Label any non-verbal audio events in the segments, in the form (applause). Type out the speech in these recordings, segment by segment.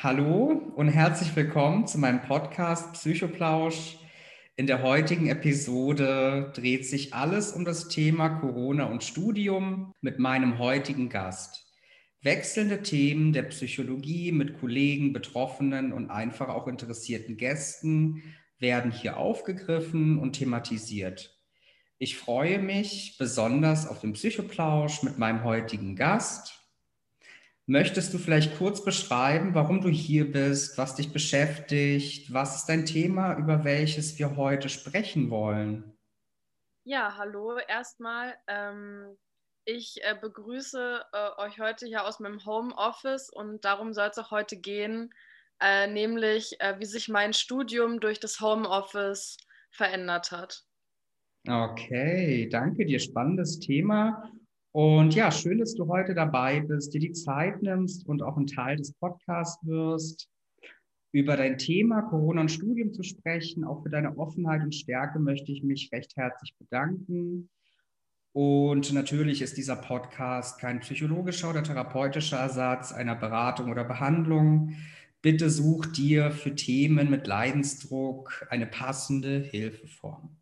hallo und herzlich willkommen zu meinem Podcast Psychoplausch. In der heutigen Episode dreht sich alles um das Thema Corona und Studium mit meinem heutigen Gast. Wechselnde Themen der Psychologie mit Kollegen, Betroffenen und einfach auch interessierten Gästen werden hier aufgegriffen und thematisiert. Ich freue mich besonders auf den Psychoplausch mit meinem heutigen Gast. Möchtest du vielleicht kurz beschreiben, warum du hier bist, was dich beschäftigt, was ist dein Thema, über welches wir heute sprechen wollen? Ja, hallo erstmal. Ähm, ich äh, begrüße äh, euch heute hier aus meinem Homeoffice und darum soll es auch heute gehen, äh, nämlich äh, wie sich mein Studium durch das Homeoffice verändert hat. Okay, danke dir. Spannendes Thema. Und ja, schön, dass du heute dabei bist, dir die Zeit nimmst und auch ein Teil des Podcasts wirst, über dein Thema Corona und Studium zu sprechen. Auch für deine Offenheit und Stärke möchte ich mich recht herzlich bedanken. Und natürlich ist dieser Podcast kein psychologischer oder therapeutischer Ersatz einer Beratung oder Behandlung. Bitte such dir für Themen mit Leidensdruck eine passende Hilfeform.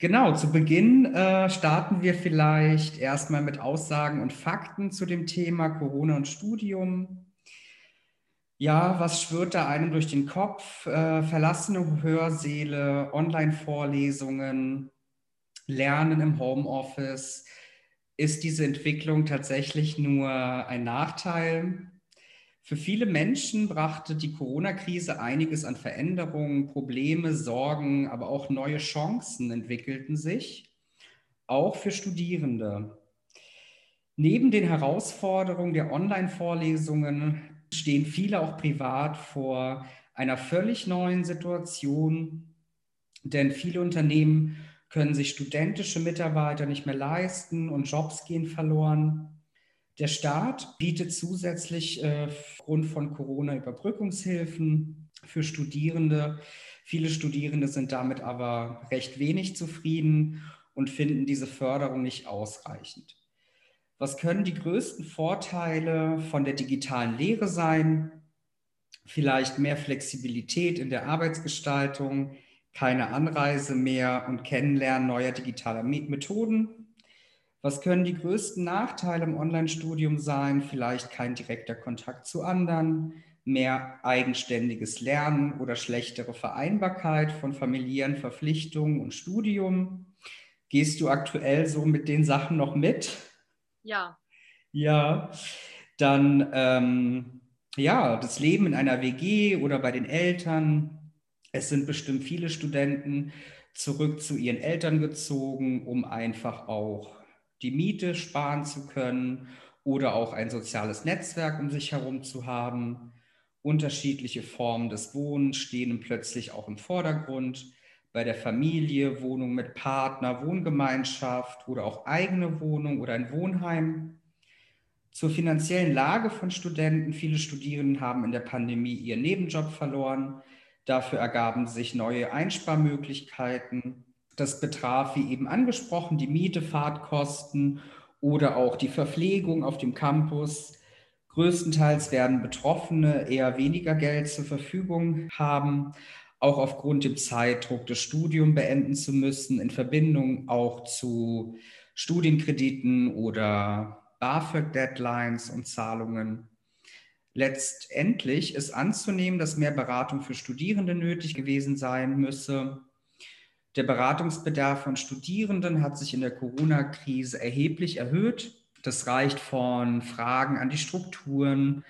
Genau, zu Beginn äh, starten wir vielleicht erstmal mit Aussagen und Fakten zu dem Thema Corona und Studium. Ja, was schwirrt da einem durch den Kopf? Äh, verlassene Hörsäle, Online-Vorlesungen, Lernen im Homeoffice. Ist diese Entwicklung tatsächlich nur ein Nachteil? Für viele Menschen brachte die Corona-Krise einiges an Veränderungen, Probleme, Sorgen, aber auch neue Chancen entwickelten sich, auch für Studierende. Neben den Herausforderungen der Online-Vorlesungen stehen viele auch privat vor einer völlig neuen Situation, denn viele Unternehmen können sich studentische Mitarbeiter nicht mehr leisten und Jobs gehen verloren. Der Staat bietet zusätzlich äh, aufgrund von Corona Überbrückungshilfen für Studierende. Viele Studierende sind damit aber recht wenig zufrieden und finden diese Förderung nicht ausreichend. Was können die größten Vorteile von der digitalen Lehre sein? Vielleicht mehr Flexibilität in der Arbeitsgestaltung, keine Anreise mehr und Kennenlernen neuer digitaler Methoden was können die größten Nachteile im Online-Studium sein? Vielleicht kein direkter Kontakt zu anderen, mehr eigenständiges Lernen oder schlechtere Vereinbarkeit von familiären Verpflichtungen und Studium. Gehst du aktuell so mit den Sachen noch mit? Ja. Ja, dann ähm, ja, das Leben in einer WG oder bei den Eltern. Es sind bestimmt viele Studenten zurück zu ihren Eltern gezogen, um einfach auch die Miete sparen zu können oder auch ein soziales Netzwerk um sich herum zu haben. Unterschiedliche Formen des Wohnens stehen plötzlich auch im Vordergrund. Bei der Familie, Wohnung mit Partner, Wohngemeinschaft oder auch eigene Wohnung oder ein Wohnheim. Zur finanziellen Lage von Studenten. Viele Studierenden haben in der Pandemie ihren Nebenjob verloren. Dafür ergaben sich neue Einsparmöglichkeiten. Das betraf, wie eben angesprochen, die Miete, Fahrtkosten oder auch die Verpflegung auf dem Campus. Größtenteils werden Betroffene eher weniger Geld zur Verfügung haben, auch aufgrund dem Zeitdruck, das Studium beenden zu müssen, in Verbindung auch zu Studienkrediten oder BAföG-Deadlines und Zahlungen. Letztendlich ist anzunehmen, dass mehr Beratung für Studierende nötig gewesen sein müsse. Der Beratungsbedarf von Studierenden hat sich in der Corona-Krise erheblich erhöht. Das reicht von Fragen an die Strukturen,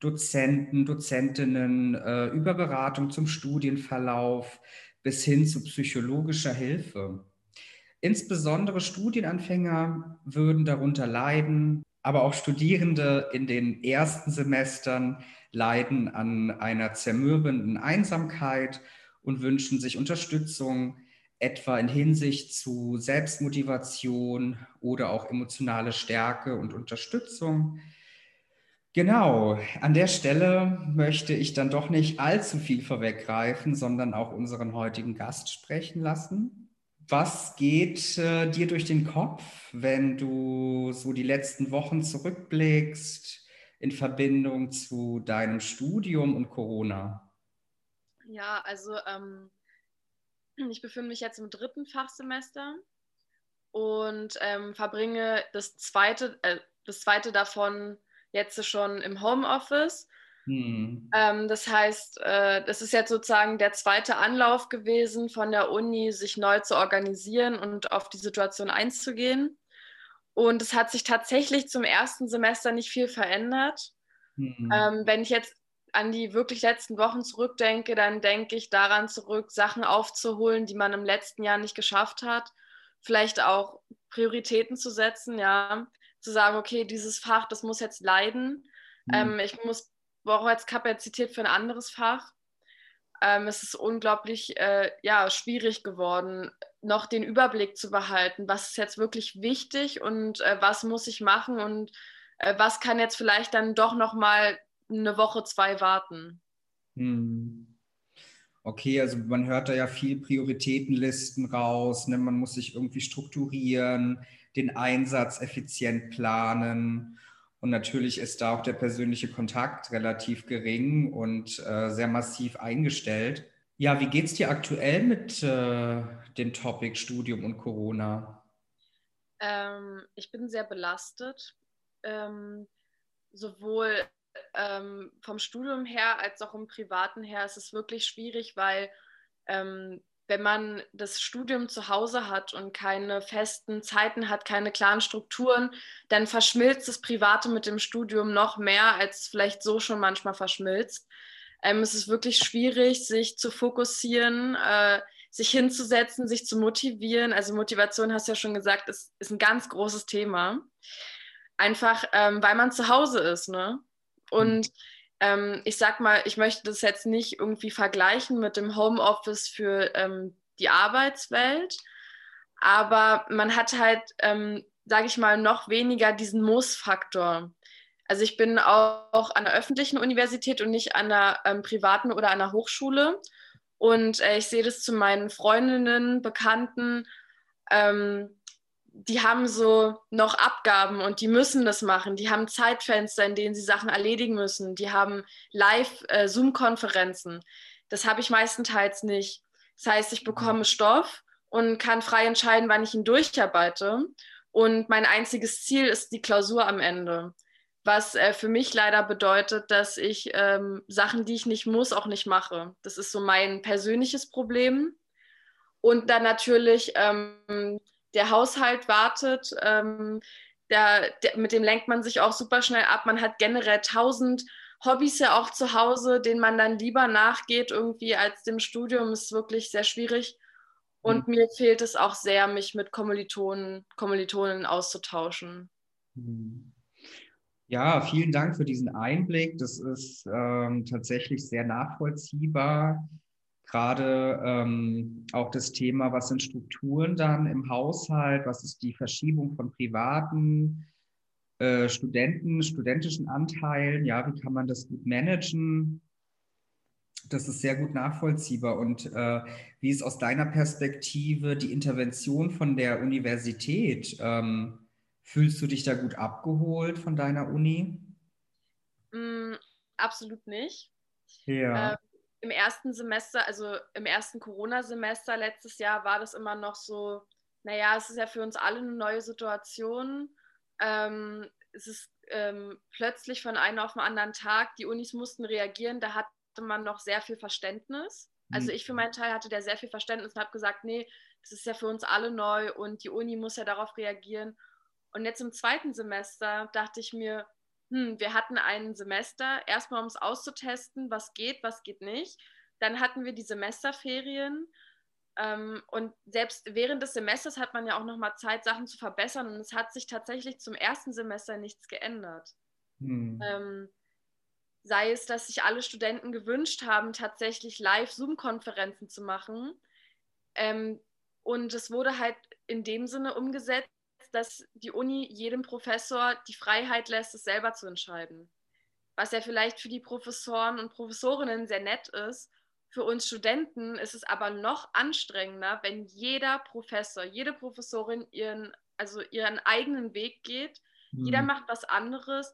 Dozenten, Dozentinnen, äh, über Beratung zum Studienverlauf bis hin zu psychologischer Hilfe. Insbesondere Studienanfänger würden darunter leiden, aber auch Studierende in den ersten Semestern leiden an einer zermürbenden Einsamkeit und wünschen sich Unterstützung, etwa in Hinsicht zu Selbstmotivation oder auch emotionale Stärke und Unterstützung. Genau, an der Stelle möchte ich dann doch nicht allzu viel vorweggreifen, sondern auch unseren heutigen Gast sprechen lassen. Was geht äh, dir durch den Kopf, wenn du so die letzten Wochen zurückblickst? in Verbindung zu deinem Studium und Corona? Ja, also ähm, ich befinde mich jetzt im dritten Fachsemester und ähm, verbringe das zweite, äh, das zweite davon jetzt schon im Homeoffice. Hm. Ähm, das heißt, äh, das ist jetzt sozusagen der zweite Anlauf gewesen von der Uni, sich neu zu organisieren und auf die Situation einzugehen. Und es hat sich tatsächlich zum ersten Semester nicht viel verändert. Hm. Ähm, wenn ich jetzt an die wirklich letzten Wochen zurückdenke, dann denke ich daran zurück, Sachen aufzuholen, die man im letzten Jahr nicht geschafft hat. Vielleicht auch Prioritäten zu setzen, ja, zu sagen, okay, dieses Fach, das muss jetzt leiden. Mhm. Ähm, ich muss brauche jetzt Kapazität für ein anderes Fach. Ähm, es ist unglaublich äh, ja, schwierig geworden, noch den Überblick zu behalten, was ist jetzt wirklich wichtig und äh, was muss ich machen und äh, was kann jetzt vielleicht dann doch noch mal eine Woche, zwei warten. Hm. Okay, also man hört da ja viel Prioritätenlisten raus, ne? man muss sich irgendwie strukturieren, den Einsatz effizient planen. Und natürlich ist da auch der persönliche Kontakt relativ gering und äh, sehr massiv eingestellt. Ja, wie geht es dir aktuell mit äh, dem Topic Studium und Corona? Ähm, ich bin sehr belastet, ähm, sowohl ähm, vom Studium her als auch im privaten her. ist Es wirklich schwierig, weil ähm, wenn man das Studium zu Hause hat und keine festen Zeiten hat, keine klaren Strukturen, dann verschmilzt das Private mit dem Studium noch mehr, als vielleicht so schon manchmal verschmilzt. Ähm, es ist wirklich schwierig, sich zu fokussieren, äh, sich hinzusetzen, sich zu motivieren. Also Motivation, hast du ja schon gesagt, ist, ist ein ganz großes Thema. Einfach, ähm, weil man zu Hause ist. Ne? Und mhm ähm, ich sag mal, ich möchte das jetzt nicht irgendwie vergleichen mit dem Homeoffice für ähm, die Arbeitswelt, aber man hat halt, ähm, sage ich mal, noch weniger diesen Muss-Faktor. Also ich bin auch, auch, an der öffentlichen Universität und nicht an der ähm, privaten oder an der Hochschule. Und äh, ich sehe das zu meinen Freundinnen, Bekannten, ähm, die haben so noch Abgaben und die müssen das machen. Die haben Zeitfenster, in denen sie Sachen erledigen müssen. Die haben Live-Zoom-Konferenzen. Das habe ich meistenteils nicht. Das heißt, ich bekomme Stoff und kann frei entscheiden, wann ich ihn durcharbeite. Und mein einziges Ziel ist die Klausur am Ende. Was äh, für mich leider bedeutet, dass ich ähm, Sachen, die ich nicht muss, auch nicht mache. Das ist so mein persönliches Problem. Und dann natürlich ähm, der Haushalt wartet. Ähm, der, der, mit dem lenkt man sich auch super schnell ab. Man hat generell tausend Hobbys ja auch zu Hause, denen man dann lieber nachgeht, irgendwie als dem Studium. Ist wirklich sehr schwierig. Und mhm. mir fehlt es auch sehr, mich mit Kommilitonen, Kommilitonen auszutauschen. Mhm. Ja, vielen Dank für diesen Einblick. Das ist ähm, tatsächlich sehr nachvollziehbar gerade ähm, auch das Thema, was sind Strukturen dann im Haushalt, was ist die Verschiebung von privaten äh, Studenten, studentischen Anteilen, ja, wie kann man das gut managen? Das ist sehr gut nachvollziehbar. Und äh, wie ist aus deiner Perspektive die Intervention von der Universität? Ähm, fühlst du dich da gut abgeholt von deiner Uni? Mm, absolut nicht. Ja. Ähm, im ersten Semester, also im ersten Corona-Semester letztes Jahr, war das immer noch so, naja, es ist ja für uns alle eine neue Situation. Ähm, es ist ähm, plötzlich von einem auf den anderen Tag, die Unis mussten reagieren, da hatte man noch sehr viel Verständnis. Also ich für mhm. meinen Teil hatte da sehr viel Verständnis und habe gesagt, nee, das ist ja für uns alle neu und die Uni muss ja darauf reagieren. Und jetzt im zweiten Semester dachte ich mir, hm, wir hatten ein Semester, erstmal um es auszutesten, was geht, was geht nicht. Dann hatten wir die Semesterferien. Ähm, und selbst während des Semesters hat man ja auch nochmal Zeit, Sachen zu verbessern. Und es hat sich tatsächlich zum ersten Semester nichts geändert. Hm. Ähm, sei es, dass sich alle Studenten gewünscht haben, tatsächlich Live-Zoom-Konferenzen zu machen. Ähm, und es wurde halt in dem Sinne umgesetzt, dass die Uni jedem Professor die Freiheit lässt, es selber zu entscheiden. Was ja vielleicht für die Professoren und Professorinnen sehr nett ist. Für uns Studenten ist es aber noch anstrengender, wenn jeder Professor, jede Professorin ihren, also ihren eigenen Weg geht. Mhm. Jeder macht was anderes.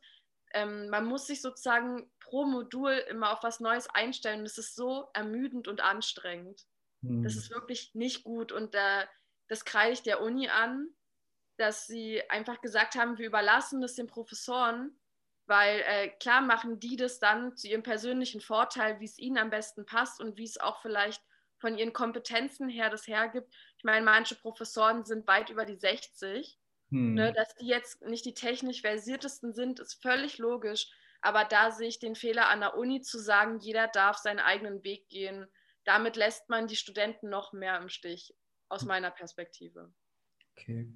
ähm, man muss sich sozusagen pro Modul immer auf was Neues einstellen. Das ist so ermüdend und anstrengend. Hm. Das ist wirklich nicht gut. Und äh, das kreide ich der Uni an, dass sie einfach gesagt haben, wir überlassen das den Professoren, weil äh, klar machen die das dann zu ihrem persönlichen Vorteil, wie es ihnen am besten passt und wie es auch vielleicht von ihren Kompetenzen her das hergibt. Ich meine, manche Professoren sind weit über die 60. Hm. Ne, dass die jetzt nicht die technisch versiertesten sind, ist völlig logisch. Aber da sehe ich den Fehler an der Uni zu sagen, jeder darf seinen eigenen Weg gehen. Damit lässt man die Studenten noch mehr im Stich, aus meiner Perspektive. Okay.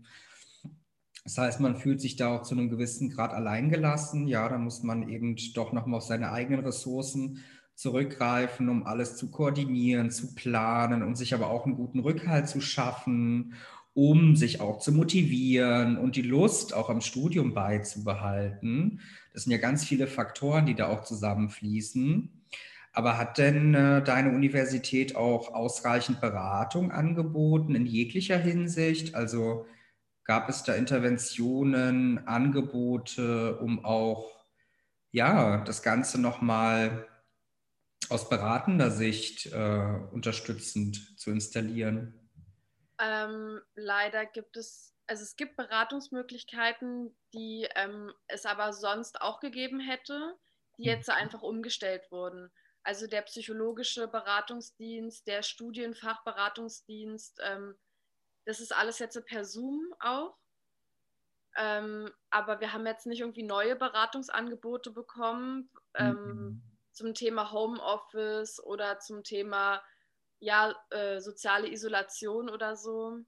Das heißt, man fühlt sich da auch zu einem gewissen Grad alleingelassen. Ja, da muss man eben doch nochmal auf seine eigenen Ressourcen zurückgreifen, um alles zu koordinieren, zu planen und sich aber auch einen guten Rückhalt zu schaffen, um sich auch zu motivieren und die Lust auch am Studium beizubehalten. Das sind ja ganz viele Faktoren, die da auch zusammenfließen. Aber hat denn äh, deine Universität auch ausreichend Beratung angeboten in jeglicher Hinsicht? Also Gab es da Interventionen, Angebote, um auch ja, das Ganze nochmal aus beratender Sicht äh, unterstützend zu installieren? Ähm, leider gibt es, also es gibt Beratungsmöglichkeiten, die ähm, es aber sonst auch gegeben hätte, die jetzt mhm. einfach umgestellt wurden. Also der psychologische Beratungsdienst, der Studienfachberatungsdienst, ähm, das ist alles jetzt per Zoom auch. Ähm, aber wir haben jetzt nicht irgendwie neue Beratungsangebote bekommen ähm, mhm. zum Thema Homeoffice oder zum Thema ja, äh, soziale Isolation oder so.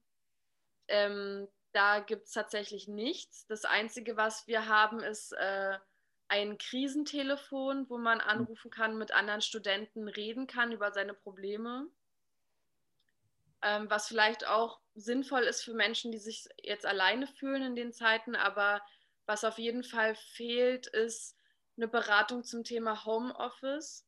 Ähm, da gibt es tatsächlich nichts. Das Einzige, was wir haben, ist äh, ein Krisentelefon, wo man anrufen kann, mit anderen Studenten reden kann über seine Probleme ähm, was vielleicht auch sinnvoll ist für Menschen, die sich jetzt alleine fühlen in den Zeiten, aber was auf jeden Fall fehlt, ist eine Beratung zum Thema Homeoffice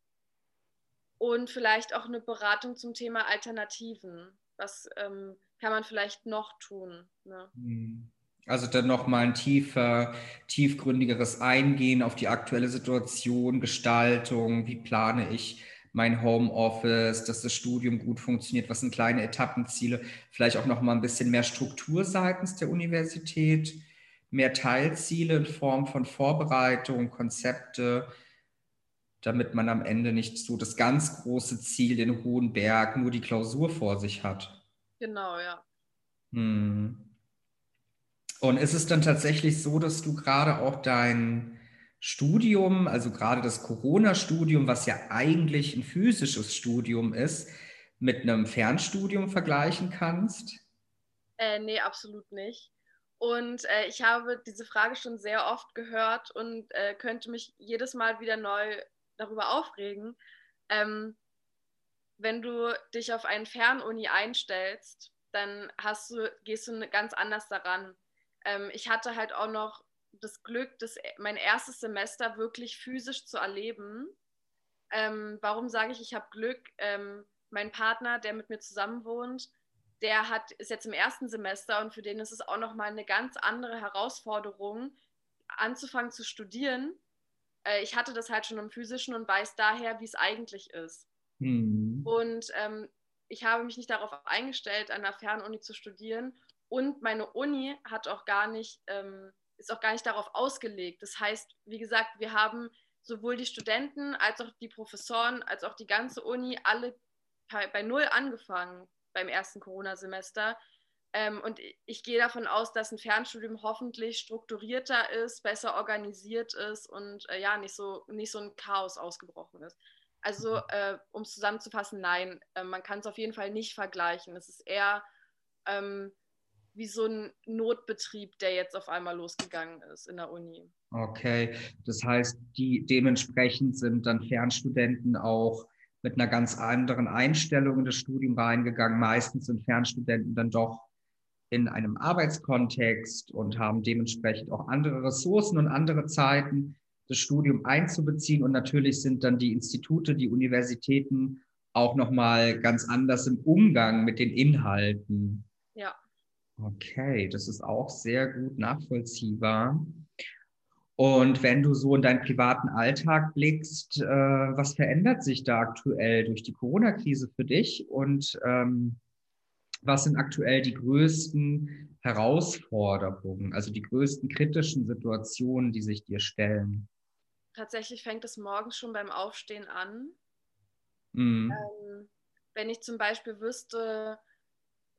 und vielleicht auch eine Beratung zum Thema Alternativen. Was ähm, kann man vielleicht noch tun? Ne? Hm. Also dann nochmal ein tiefer, tiefgründigeres Eingehen auf die aktuelle Situation, Gestaltung, wie plane ich mein Homeoffice, dass das Studium gut funktioniert, was sind kleine Etappenziele, vielleicht auch noch mal ein bisschen mehr Struktur seitens der Universität, mehr Teilziele in Form von Vorbereitung, Konzepte, damit man am Ende nicht so das ganz große Ziel, den hohen Berg, nur die Klausur vor sich hat. Genau, ja. Hm. Und ist es dann tatsächlich so, dass du gerade auch dein Studium, also gerade das Corona-Studium, was ja eigentlich ein physisches Studium ist, mit einem Fernstudium vergleichen kannst? Äh, nee, absolut nicht. Und äh, ich habe diese Frage schon sehr oft gehört und äh, könnte mich jedes Mal wieder neu darüber aufregen. Ähm, wenn du dich auf einen Fernuni einstellst, dann hast du, gehst du ganz anders daran. Ähm, ich hatte halt auch noch das Glück, das, mein erstes Semester wirklich physisch zu erleben. Ähm, warum sage ich, ich habe Glück? Ähm, mein Partner, der mit mir zusammen wohnt, der hat, ist jetzt im ersten Semester und für den ist es auch nochmal eine ganz andere Herausforderung, anzufangen zu studieren. Äh, ich hatte das halt schon im physischen und weiß daher, wie es eigentlich ist. Mhm. Und ähm, ich habe mich nicht darauf eingestellt, an der Fernuni zu studieren. Und meine Uni hat auch gar nicht ähm, ist auch gar nicht darauf ausgelegt. Das heißt, wie gesagt, wir haben sowohl die Studenten als auch die Professoren, als auch die ganze Uni alle bei Null angefangen beim ersten Corona-Semester. Ähm, und ich gehe davon aus, dass ein Fernstudium hoffentlich strukturierter ist, besser organisiert ist und äh, ja, nicht so, nicht so ein Chaos ausgebrochen ist. Also, mhm. äh, um es zusammenzufassen, nein, äh, man kann es auf jeden Fall nicht vergleichen. Es ist eher ähm, wie so ein Notbetrieb, der jetzt auf einmal losgegangen ist in der Uni. Okay, das heißt, die dementsprechend sind dann Fernstudenten auch mit einer ganz anderen Einstellung in das Studium reingegangen. Meistens sind Fernstudenten dann doch in einem Arbeitskontext und haben dementsprechend auch andere Ressourcen und andere Zeiten, das Studium einzubeziehen. Und natürlich sind dann die Institute, die Universitäten auch nochmal ganz anders im Umgang mit den Inhalten. Ja. Okay, das ist auch sehr gut nachvollziehbar. Und wenn du so in deinen privaten Alltag blickst, äh, was verändert sich da aktuell durch die Corona-Krise für dich? Und ähm, was sind aktuell die größten Herausforderungen, also die größten kritischen Situationen, die sich dir stellen? Tatsächlich fängt es morgens schon beim Aufstehen an. Mhm. Ähm, wenn ich zum Beispiel wüsste,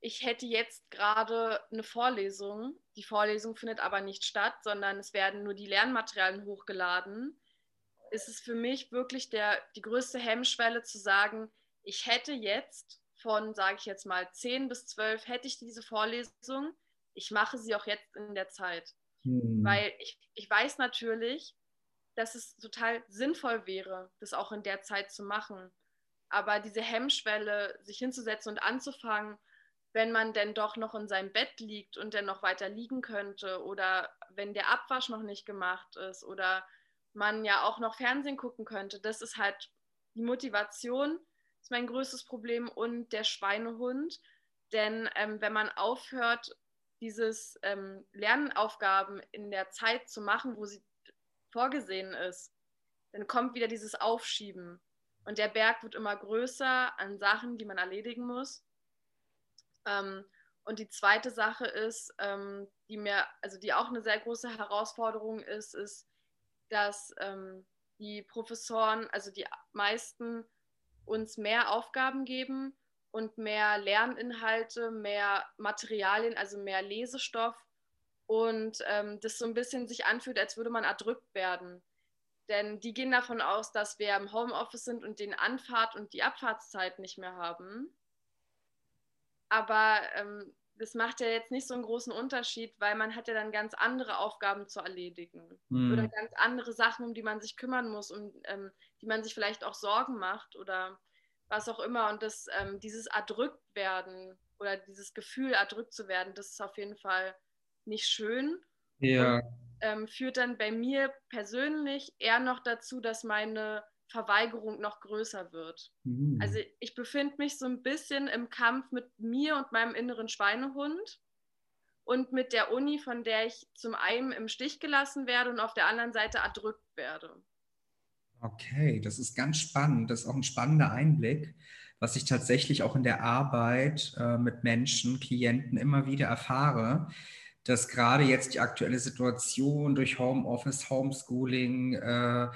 ich hätte jetzt gerade eine Vorlesung. Die Vorlesung findet aber nicht statt, sondern es werden nur die Lernmaterialien hochgeladen. Ist es für mich wirklich der, die größte Hemmschwelle zu sagen, ich hätte jetzt von, sage ich jetzt mal, 10 bis 12, hätte ich diese Vorlesung. Ich mache sie auch jetzt in der Zeit. Hm. Weil ich, ich weiß natürlich, dass es total sinnvoll wäre, das auch in der Zeit zu machen. Aber diese Hemmschwelle, sich hinzusetzen und anzufangen, wenn man denn doch noch in seinem Bett liegt und dann noch weiter liegen könnte oder wenn der Abwasch noch nicht gemacht ist oder man ja auch noch Fernsehen gucken könnte, das ist halt die Motivation, ist mein größtes Problem und der Schweinehund. Denn ähm, wenn man aufhört, dieses ähm, Lernaufgaben in der Zeit zu machen, wo sie vorgesehen ist, dann kommt wieder dieses Aufschieben. Und der Berg wird immer größer an Sachen, die man erledigen muss. Ähm, und die zweite Sache ist, ähm, die mir, also die auch eine sehr große Herausforderung ist, ist, dass ähm, die Professoren, also die meisten uns mehr Aufgaben geben und mehr Lerninhalte, mehr Materialien, also mehr Lesestoff und ähm, das so ein bisschen sich anfühlt, als würde man erdrückt werden. Denn die gehen davon aus, dass wir im Homeoffice sind und den Anfahrt und die Abfahrtszeit nicht mehr haben. Aber ähm, das macht ja jetzt nicht so einen großen Unterschied, weil man hat ja dann ganz andere Aufgaben zu erledigen mhm. oder ganz andere Sachen, um die man sich kümmern muss und ähm, die man sich vielleicht auch Sorgen macht oder was auch immer. Und das, ähm, dieses erdrückt werden oder dieses Gefühl, erdrückt zu werden, das ist auf jeden Fall nicht schön. Ja. Und, ähm, führt dann bei mir persönlich eher noch dazu, dass meine Verweigerung noch größer wird. Mhm. Also ich befinde mich so ein bisschen im Kampf mit mir und meinem inneren Schweinehund und mit der Uni, von der ich zum einen im Stich gelassen werde und auf der anderen Seite erdrückt werde. Okay, das ist ganz spannend. Das ist auch ein spannender Einblick, was ich tatsächlich auch in der Arbeit äh, mit Menschen, Klienten immer wieder erfahre dass gerade jetzt die aktuelle Situation durch Homeoffice, Homeschooling, äh,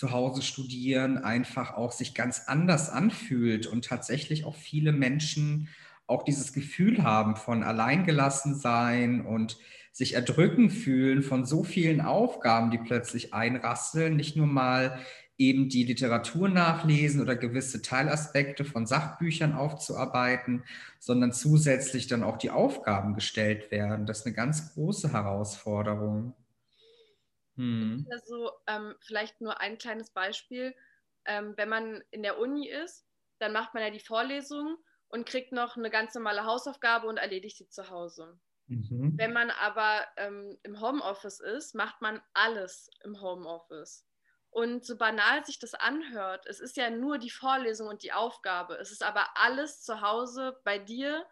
zu Hause studieren einfach auch sich ganz anders anfühlt und tatsächlich auch viele Menschen auch dieses Gefühl haben von alleingelassen sein und sich erdrücken fühlen von so vielen Aufgaben, die plötzlich einrasseln, nicht nur mal eben die Literatur nachlesen oder gewisse Teilaspekte von Sachbüchern aufzuarbeiten, sondern zusätzlich dann auch die Aufgaben gestellt werden. Das ist eine ganz große Herausforderung. Hm. Also ähm, vielleicht nur ein kleines Beispiel. Ähm, wenn man in der Uni ist, dann macht man ja die Vorlesung und kriegt noch eine ganz normale Hausaufgabe und erledigt sie zu Hause. Mhm. Wenn man aber ähm, im Homeoffice ist, macht man alles im Homeoffice. Und so banal sich das anhört, es ist ja nur die Vorlesung und die Aufgabe. Es ist aber alles zu Hause bei dir,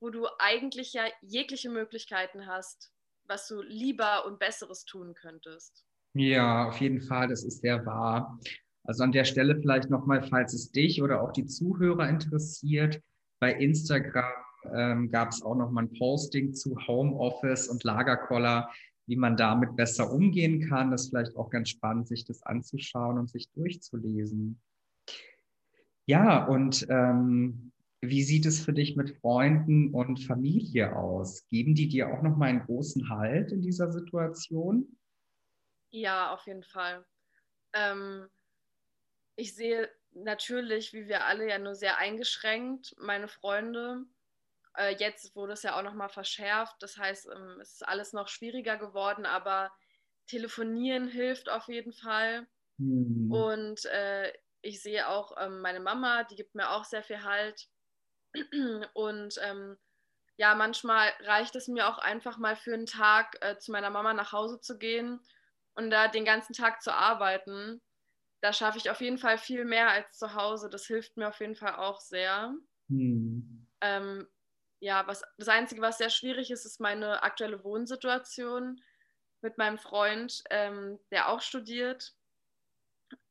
wo du eigentlich ja jegliche Möglichkeiten hast, was du lieber und Besseres tun könntest. Ja, auf jeden Fall, das ist sehr wahr. Also an der Stelle vielleicht nochmal, falls es dich oder auch die Zuhörer interessiert, bei Instagram ähm, gab es auch nochmal ein Posting zu Homeoffice und Lagerkoller wie man damit besser umgehen kann. Das ist vielleicht auch ganz spannend, sich das anzuschauen und sich durchzulesen. Ja, und ähm, wie sieht es für dich mit Freunden und Familie aus? Geben die dir auch noch mal einen großen Halt in dieser Situation? Ja, auf jeden Fall. Ähm, ich sehe natürlich, wie wir alle ja nur sehr eingeschränkt, meine Freunde äh, jetzt wurde es ja auch nochmal verschärft. Das heißt, ähm, es ist alles noch schwieriger geworden, aber telefonieren hilft auf jeden Fall. Mhm. Und äh, ich sehe auch ähm, meine Mama, die gibt mir auch sehr viel Halt. Und ähm, ja, manchmal reicht es mir auch einfach mal für einen Tag äh, zu meiner Mama nach Hause zu gehen und da den ganzen Tag zu arbeiten. Da schaffe ich auf jeden Fall viel mehr als zu Hause. Das hilft mir auf jeden Fall auch sehr. Mhm. Ähm, ja, was, das Einzige, was sehr schwierig ist, ist meine aktuelle Wohnsituation, mit meinem Freund, ähm, der auch studiert.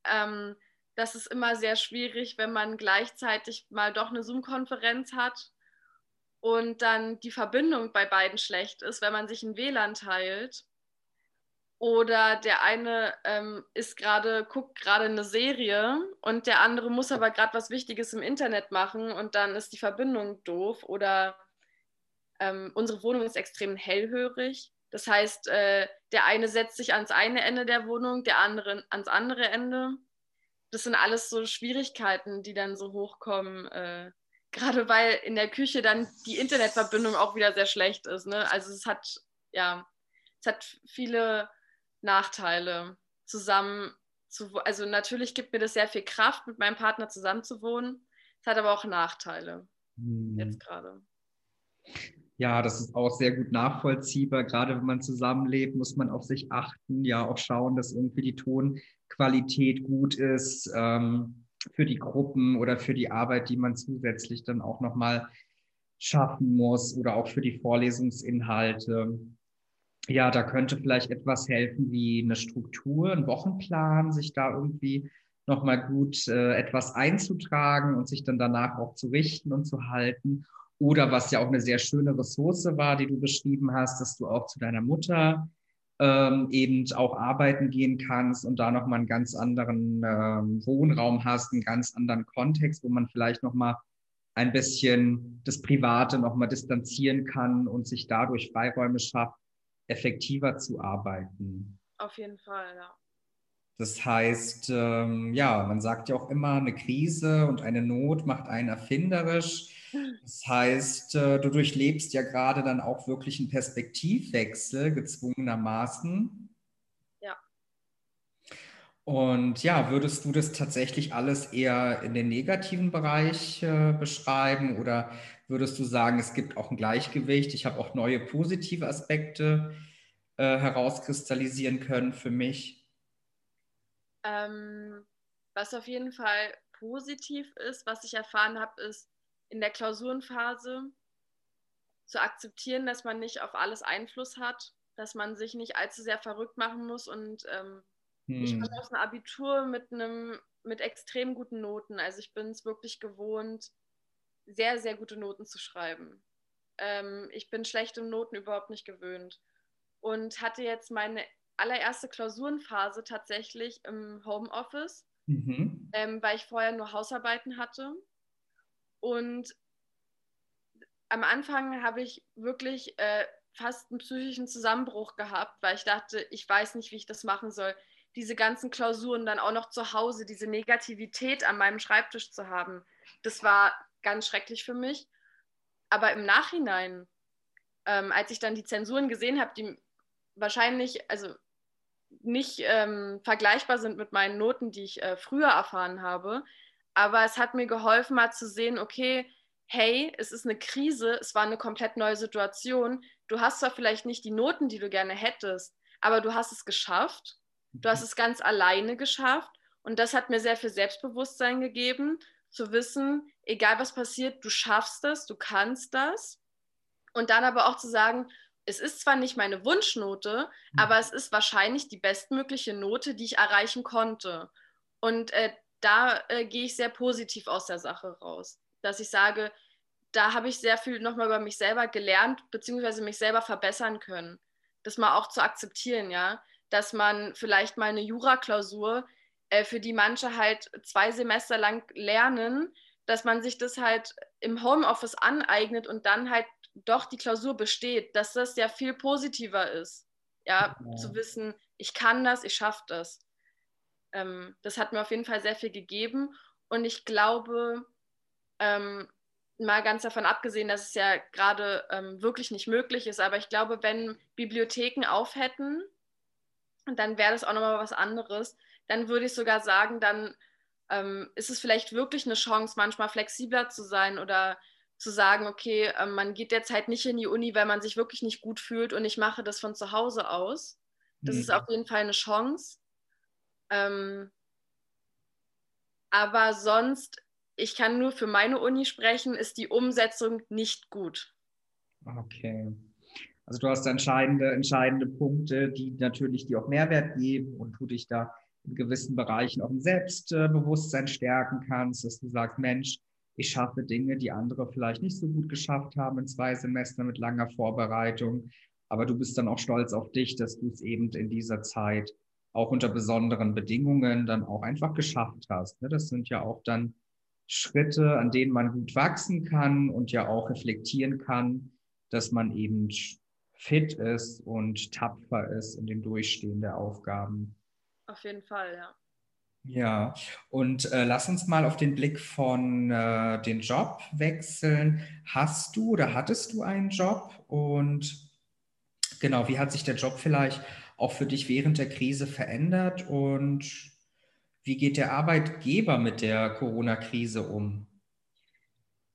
Ähm, das ist immer sehr schwierig, wenn man gleichzeitig mal doch eine Zoom-Konferenz hat und dann die Verbindung bei beiden schlecht ist, wenn man sich ein WLAN teilt. Oder der eine ähm, ist gerade, guckt gerade eine Serie und der andere muss aber gerade was Wichtiges im Internet machen und dann ist die Verbindung doof. Oder ähm, unsere Wohnung ist extrem hellhörig. Das heißt, äh, der eine setzt sich ans eine Ende der Wohnung, der andere ans andere Ende das sind alles so Schwierigkeiten, die dann so hochkommen. Äh, gerade weil in der Küche dann die Internetverbindung auch wieder sehr schlecht ist. Ne? Also es hat, ja, es hat viele Nachteile zusammen zu, also natürlich gibt mir das sehr viel Kraft, mit meinem Partner zusammen zu wohnen. Es hat aber auch Nachteile. Hm. Jetzt gerade. Ja, das ist auch sehr gut nachvollziehbar. Gerade wenn man zusammenlebt, muss man auf sich achten, ja auch schauen, dass irgendwie die Ton Qualität gut ist ähm, für die Gruppen oder für die Arbeit, die man zusätzlich dann auch nochmal schaffen muss oder auch für die Vorlesungsinhalte. Ja, da könnte vielleicht etwas helfen wie eine Struktur, ein Wochenplan, sich da irgendwie nochmal gut äh, etwas einzutragen und sich dann danach auch zu richten und zu halten. Oder was ja auch eine sehr schöne Ressource war, die du beschrieben hast, dass du auch zu deiner Mutter ähm, eben auch arbeiten gehen kannst und da nochmal einen ganz anderen ähm, Wohnraum hast, einen ganz anderen Kontext, wo man vielleicht nochmal ein bisschen das Private nochmal distanzieren kann und sich dadurch Freiräume schafft, effektiver zu arbeiten. Auf jeden Fall, ja. Das heißt, ähm, ja, man sagt ja auch immer, eine Krise und eine Not macht einen erfinderisch. Das heißt, äh, du durchlebst ja gerade dann auch wirklich einen Perspektivwechsel gezwungenermaßen. Ja. Und ja, würdest du das tatsächlich alles eher in den negativen Bereich äh, beschreiben oder würdest du sagen, es gibt auch ein Gleichgewicht? Ich habe auch neue positive Aspekte äh, herauskristallisieren können für mich. Ähm, was auf jeden Fall positiv ist, was ich erfahren habe, ist, in der Klausurenphase zu akzeptieren, dass man nicht auf alles Einfluss hat, dass man sich nicht allzu sehr verrückt machen muss. Und ähm, hm. ich komme aus einem Abitur mit einem mit extrem guten Noten. Also ich bin es wirklich gewohnt, sehr, sehr gute Noten zu schreiben. Ähm, ich bin schlechte Noten überhaupt nicht gewöhnt. Und hatte jetzt meine allererste Klausurenphase tatsächlich im Homeoffice, mhm. ähm, weil ich vorher nur Hausarbeiten hatte. Und am Anfang habe ich wirklich äh, fast einen psychischen Zusammenbruch gehabt, weil ich dachte, ich weiß nicht, wie ich das machen soll. Diese ganzen Klausuren dann auch noch zu Hause, diese Negativität an meinem Schreibtisch zu haben, das war ganz schrecklich für mich. Aber im Nachhinein, ähm, als ich dann die Zensuren gesehen habe, die wahrscheinlich, also nicht ähm, vergleichbar sind mit meinen Noten, die ich äh, früher erfahren habe, aber es hat mir geholfen, mal zu sehen, okay, hey, es ist eine Krise, es war eine komplett neue Situation. Du hast zwar vielleicht nicht die Noten, die du gerne hättest, aber du hast es geschafft. Du hast mhm. es ganz alleine geschafft. Und das hat mir sehr viel Selbstbewusstsein gegeben, zu wissen, egal was passiert, du schaffst das, du kannst das. Und dann aber auch zu sagen, es ist zwar nicht meine Wunschnote, mhm. aber es ist wahrscheinlich die bestmögliche Note, die ich erreichen konnte. Und äh, da äh, gehe ich sehr positiv aus der Sache raus. Dass ich sage, da habe ich sehr viel nochmal über mich selber gelernt, beziehungsweise mich selber verbessern können. Das mal auch zu akzeptieren, ja. Dass man vielleicht mal eine Jura-Klausur, äh, für die manche halt zwei Semester lang lernen, dass man sich das halt im Homeoffice aneignet und dann halt doch die Klausur besteht, dass das ja viel positiver ist. Ja, ja. zu wissen, ich kann das, ich schaffe das ähm, das hat mir auf jeden Fall sehr viel gegeben. Und ich glaube, ähm, mal ganz davon abgesehen, dass es ja gerade ähm, wirklich nicht möglich ist, aber ich glaube, wenn Bibliotheken auf hätten, dann wäre das auch nochmal was anderes. Dann würde ich sogar sagen, dann ähm, ist es vielleicht wirklich eine Chance, manchmal flexibler zu sein oder zu sagen, okay, äh, man geht jetzt halt nicht in die Uni, weil man sich wirklich nicht gut fühlt und ich mache das von zu Hause aus. Das mhm. ist auf jeden Fall eine Chance. Ähm, aber sonst, ich kann nur für meine Uni sprechen, ist die Umsetzung nicht gut. Okay. Also du hast entscheidende, entscheidende Punkte, die natürlich dir auch Mehrwert geben und du dich da in gewissen Bereichen auch im Selbstbewusstsein stärken kannst, dass du sagst, Mensch, ich schaffe Dinge, die andere vielleicht nicht so gut geschafft haben in zwei Semestern mit langer Vorbereitung. Aber du bist dann auch stolz auf dich, dass du es eben in dieser Zeit auch unter besonderen Bedingungen dann auch einfach geschafft hast. Ne? Das sind ja auch dann Schritte, an denen man gut wachsen kann und ja auch reflektieren kann, dass man eben fit ist und tapfer ist in dem Durchstehen der Aufgaben. Auf jeden Fall, ja. Ja, und äh, lass uns mal auf den Blick von äh, den Job wechseln. Hast du oder hattest du einen Job? Und genau, wie hat sich der Job vielleicht auch für dich während der Krise verändert? Und wie geht der Arbeitgeber mit der Corona-Krise um?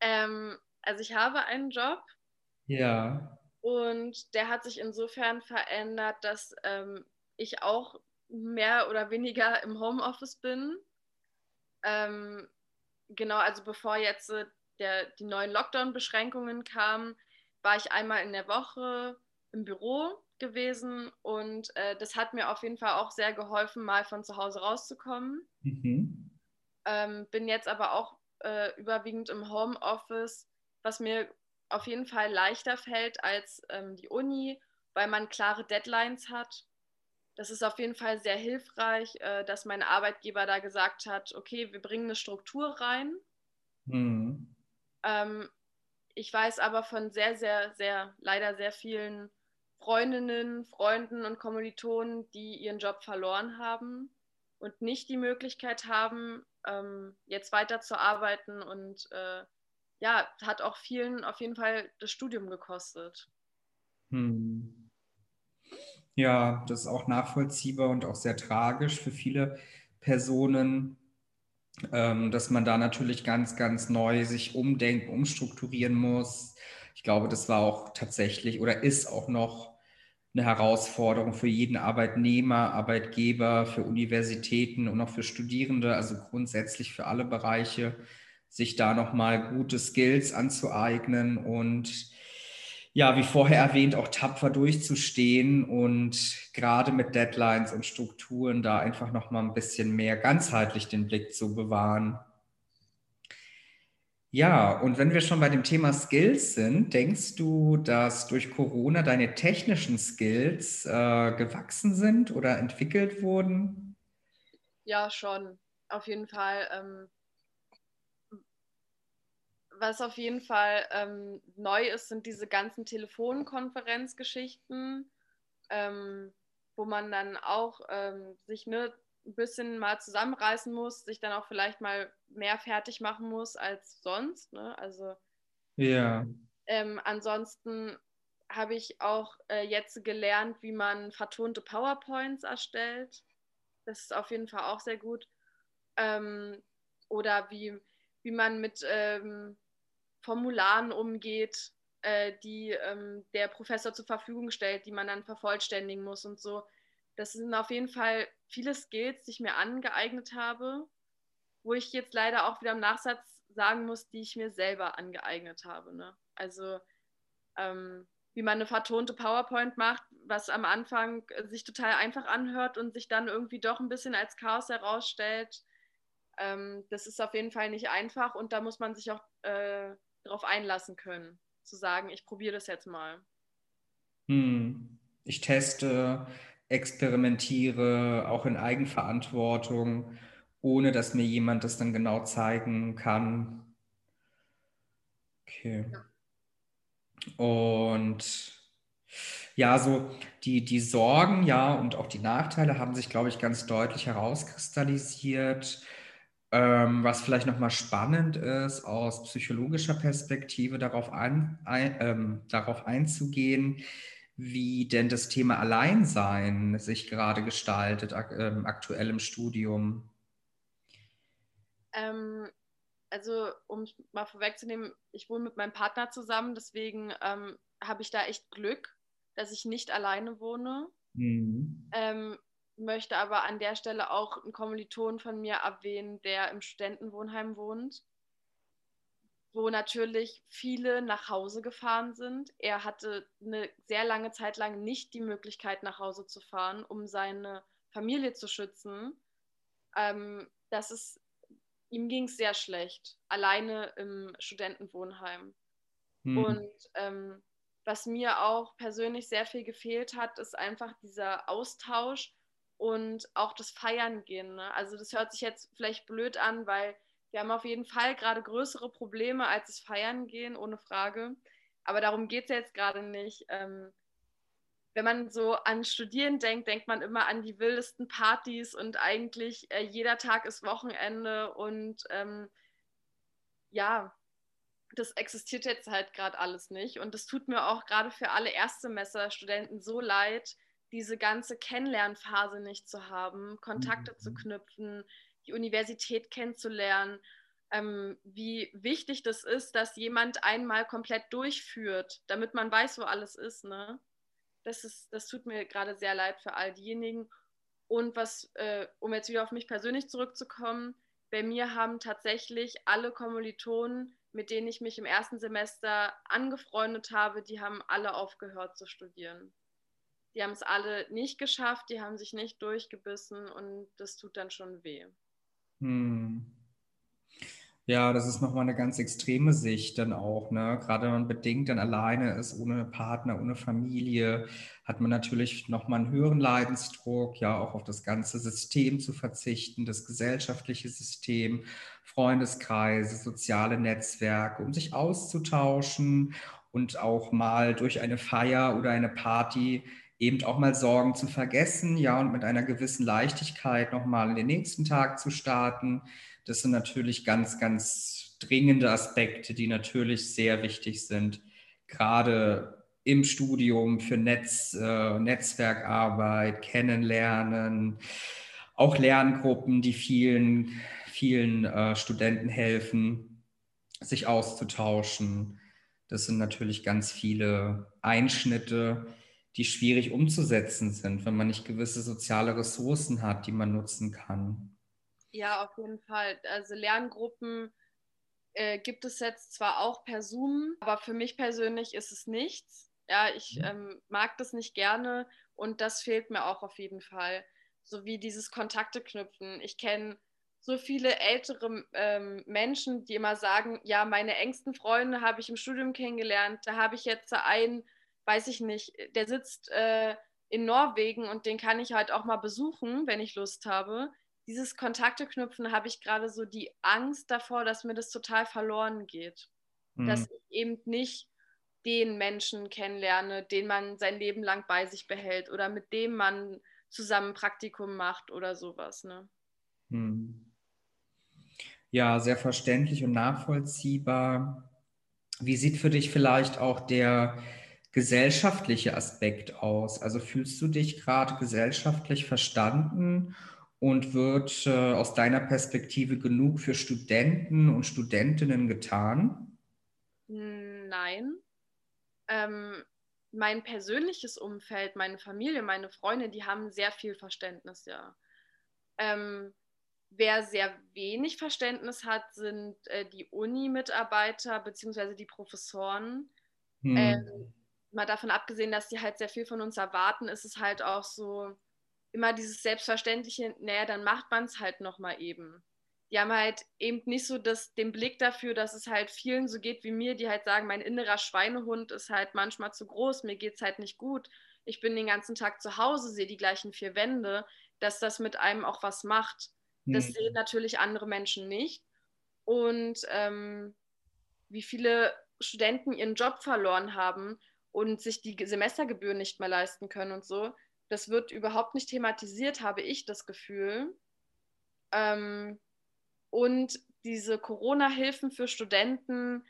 Ähm, also ich habe einen Job. Ja. Und der hat sich insofern verändert, dass ähm, ich auch mehr oder weniger im Homeoffice bin. Ähm, genau, also bevor jetzt der, die neuen Lockdown-Beschränkungen kamen, war ich einmal in der Woche im Büro gewesen und äh, das hat mir auf jeden Fall auch sehr geholfen, mal von zu Hause rauszukommen. Mhm. Ähm, bin jetzt aber auch äh, überwiegend im Homeoffice, was mir auf jeden Fall leichter fällt als ähm, die Uni, weil man klare Deadlines hat das ist auf jeden Fall sehr hilfreich, äh, dass mein Arbeitgeber da gesagt hat, okay, wir bringen eine Struktur rein. Mhm. Ähm, ich weiß aber von sehr, sehr, sehr, leider sehr vielen Freundinnen, Freunden und Kommilitonen, die ihren Job verloren haben und nicht die Möglichkeit haben, ähm, jetzt weiterzuarbeiten. Und äh, ja, hat auch vielen auf jeden Fall das Studium gekostet. Hm. Ja, das ist auch nachvollziehbar und auch sehr tragisch für viele Personen, ähm, dass man da natürlich ganz, ganz neu sich umdenken, umstrukturieren muss. Ich glaube, das war auch tatsächlich oder ist auch noch eine Herausforderung für jeden Arbeitnehmer, Arbeitgeber, für Universitäten und auch für Studierende, also grundsätzlich für alle Bereiche, sich da nochmal gute Skills anzueignen und ja, wie vorher erwähnt, auch tapfer durchzustehen und gerade mit Deadlines und Strukturen da einfach noch mal ein bisschen mehr ganzheitlich den Blick zu bewahren. Ja, und wenn wir schon bei dem Thema Skills sind, denkst du, dass durch Corona deine technischen Skills äh, gewachsen sind oder entwickelt wurden? Ja, schon, auf jeden Fall. Ähm, was auf jeden Fall ähm, neu ist, sind diese ganzen Telefonkonferenzgeschichten, ähm, wo man dann auch ähm, sich ne, ein bisschen mal zusammenreißen muss, sich dann auch vielleicht mal mehr fertig machen muss als sonst. Ne? Also ja. Ähm, ansonsten habe ich auch äh, jetzt gelernt, wie man vertonte PowerPoints erstellt. Das ist auf jeden Fall auch sehr gut. Ähm, oder wie, wie man mit ähm, Formularen umgeht, äh, die ähm, der Professor zur Verfügung stellt, die man dann vervollständigen muss und so. Das sind auf jeden Fall viele Skills, die ich mir angeeignet habe, wo ich jetzt leider auch wieder im Nachsatz sagen muss, die ich mir selber angeeignet habe. Ne? Also ähm, wie man eine vertonte PowerPoint macht, was am Anfang sich total einfach anhört und sich dann irgendwie doch ein bisschen als Chaos herausstellt. Ähm, das ist auf jeden Fall nicht einfach und da muss man sich auch äh, darauf einlassen können, zu sagen, ich probiere das jetzt mal. Hm. Ich teste, experimentiere, auch in Eigenverantwortung, ohne dass mir jemand das dann genau zeigen kann. Okay. Und ja, so die, die Sorgen, ja, und auch die Nachteile haben sich, glaube ich, ganz deutlich herauskristallisiert. Ähm, was vielleicht nochmal spannend ist, aus psychologischer Perspektive darauf, ein, ein, ähm, darauf einzugehen, wie denn das Thema Alleinsein sich gerade gestaltet, ak ähm, aktuell im Studium. Ähm, also, um mal vorwegzunehmen, ich wohne mit meinem Partner zusammen, deswegen ähm, habe ich da echt Glück, dass ich nicht alleine wohne. Mhm. Ähm, möchte aber an der Stelle auch einen Kommiliton von mir abwähnen, der im Studentenwohnheim wohnt. Wo natürlich viele nach Hause gefahren sind. Er hatte eine sehr lange Zeit lang nicht die Möglichkeit, nach Hause zu fahren, um seine Familie zu schützen. Ähm, das ist, ihm ging es sehr schlecht, alleine im Studentenwohnheim. Mhm. Und ähm, was mir auch persönlich sehr viel gefehlt hat, ist einfach dieser Austausch und auch das Feiern gehen. Ne? Also das hört sich jetzt vielleicht blöd an, weil wir haben auf jeden Fall gerade größere Probleme als das Feiern gehen, ohne Frage. Aber darum geht es jetzt gerade nicht. Ähm, wenn man so an Studieren denkt, denkt man immer an die wildesten Partys und eigentlich äh, jeder Tag ist Wochenende und ähm, ja, das existiert jetzt halt gerade alles nicht. Und es tut mir auch gerade für alle Erstsemesterstudenten so leid, diese ganze Kennenlernphase nicht zu haben, Kontakte mhm. zu knüpfen, die Universität kennenzulernen, ähm, wie wichtig das ist, dass jemand einmal komplett durchführt, damit man weiß, wo alles ist. Ne? Das, ist das tut mir gerade sehr leid für all diejenigen. Und was, äh, um jetzt wieder auf mich persönlich zurückzukommen, bei mir haben tatsächlich alle Kommilitonen, mit denen ich mich im ersten Semester angefreundet habe, die haben alle aufgehört zu studieren. Die haben es alle nicht geschafft, die haben sich nicht durchgebissen und das tut dann schon weh. Hm. Ja, das ist nochmal eine ganz extreme Sicht dann auch. Ne? Gerade wenn man bedingt dann alleine ist, ohne Partner, ohne Familie, hat man natürlich nochmal einen höheren Leidensdruck, ja auch auf das ganze System zu verzichten, das gesellschaftliche System, Freundeskreise, soziale Netzwerke, um sich auszutauschen und auch mal durch eine Feier oder eine Party eben auch mal Sorgen zu vergessen, ja, und mit einer gewissen Leichtigkeit nochmal in den nächsten Tag zu starten. Das sind natürlich ganz, ganz dringende Aspekte, die natürlich sehr wichtig sind, gerade im Studium für Netz, äh, Netzwerkarbeit, Kennenlernen, auch Lerngruppen, die vielen, vielen äh, Studenten helfen, sich auszutauschen. Das sind natürlich ganz viele Einschnitte, die schwierig umzusetzen sind, wenn man nicht gewisse soziale Ressourcen hat, die man nutzen kann. Ja, auf jeden Fall. Also Lerngruppen äh, gibt es jetzt zwar auch per Zoom, aber für mich persönlich ist es nichts. Ja, ich mhm. ähm, mag das nicht gerne und das fehlt mir auch auf jeden Fall. So wie dieses Kontakte knüpfen. Ich kenne so viele ältere ähm, Menschen, die immer sagen, ja, meine engsten Freunde habe ich im Studium kennengelernt. Da habe ich jetzt einen weiß ich nicht, der sitzt äh, in Norwegen und den kann ich halt auch mal besuchen, wenn ich Lust habe. Dieses Kontakte knüpfen habe ich gerade so die Angst davor, dass mir das total verloren geht. Mhm. Dass ich eben nicht den Menschen kennenlerne, den man sein Leben lang bei sich behält oder mit dem man zusammen Praktikum macht oder sowas. Ne? Mhm. Ja, sehr verständlich und nachvollziehbar. Wie sieht für dich vielleicht auch der gesellschaftliche Aspekt aus? Also fühlst du dich gerade gesellschaftlich verstanden und wird äh, aus deiner Perspektive genug für Studenten und Studentinnen getan? Nein. Ähm, mein persönliches Umfeld, meine Familie, meine Freunde, die haben sehr viel Verständnis, ja. Ähm, wer sehr wenig Verständnis hat, sind äh, die Uni-Mitarbeiter bzw. die Professoren. Hm. Ähm, mal davon abgesehen, dass die halt sehr viel von uns erwarten, ist es halt auch so immer dieses Selbstverständliche, naja, dann macht man es halt nochmal eben. Die haben halt eben nicht so das, den Blick dafür, dass es halt vielen so geht wie mir, die halt sagen, mein innerer Schweinehund ist halt manchmal zu groß, mir geht es halt nicht gut, ich bin den ganzen Tag zu Hause, sehe die gleichen vier Wände, dass das mit einem auch was macht. Das mhm. sehen natürlich andere Menschen nicht. Und ähm, wie viele Studenten ihren Job verloren haben, und sich die Semestergebühren nicht mehr leisten können und so. Das wird überhaupt nicht thematisiert, habe ich das Gefühl. Ähm, und diese Corona-Hilfen für Studenten,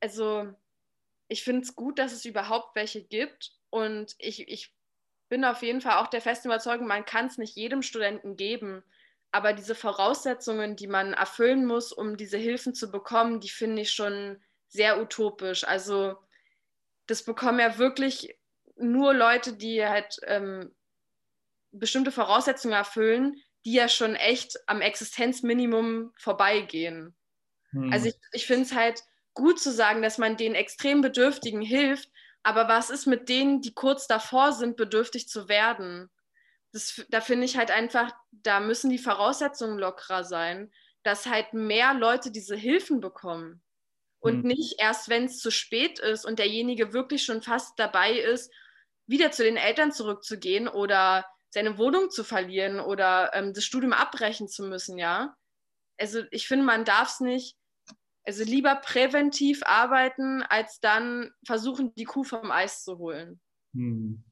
also ich finde es gut, dass es überhaupt welche gibt. Und ich, ich bin auf jeden Fall auch der festen Überzeugung, man kann es nicht jedem Studenten geben. Aber diese Voraussetzungen, die man erfüllen muss, um diese Hilfen zu bekommen, die finde ich schon sehr utopisch. Also das bekommen ja wirklich nur Leute, die halt ähm, bestimmte Voraussetzungen erfüllen, die ja schon echt am Existenzminimum vorbeigehen. Hm. Also ich, ich finde es halt gut zu sagen, dass man den extrem Bedürftigen hilft, aber was ist mit denen, die kurz davor sind, bedürftig zu werden? Das, da finde ich halt einfach, da müssen die Voraussetzungen lockerer sein, dass halt mehr Leute diese Hilfen bekommen. Und hm. nicht erst, wenn es zu spät ist und derjenige wirklich schon fast dabei ist, wieder zu den Eltern zurückzugehen oder seine Wohnung zu verlieren oder ähm, das Studium abbrechen zu müssen, ja. Also ich finde, man darf es nicht, also lieber präventiv arbeiten, als dann versuchen, die Kuh vom Eis zu holen. Hm.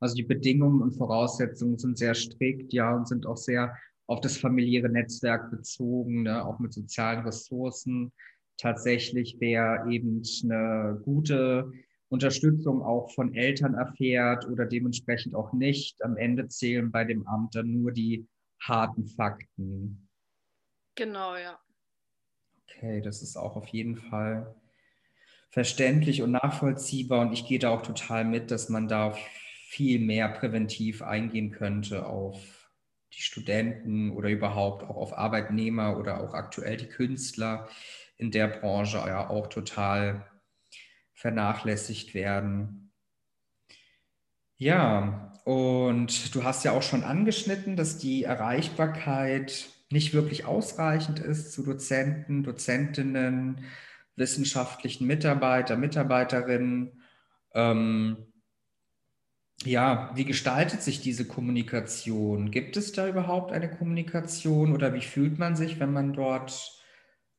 Also die Bedingungen und Voraussetzungen sind sehr strikt, ja, und sind auch sehr auf das familiäre Netzwerk bezogen, ne, auch mit sozialen Ressourcen. Tatsächlich, wer eben eine gute Unterstützung auch von Eltern erfährt oder dementsprechend auch nicht. Am Ende zählen bei dem Amt dann nur die harten Fakten. Genau, ja. Okay, das ist auch auf jeden Fall verständlich und nachvollziehbar und ich gehe da auch total mit, dass man da viel mehr präventiv eingehen könnte auf die Studenten oder überhaupt auch auf Arbeitnehmer oder auch aktuell die Künstler in der Branche ja auch total vernachlässigt werden. Ja, und du hast ja auch schon angeschnitten, dass die Erreichbarkeit nicht wirklich ausreichend ist zu Dozenten, Dozentinnen, wissenschaftlichen Mitarbeiter, Mitarbeiterinnen. Ähm, ja, wie gestaltet sich diese Kommunikation? Gibt es da überhaupt eine Kommunikation oder wie fühlt man sich, wenn man dort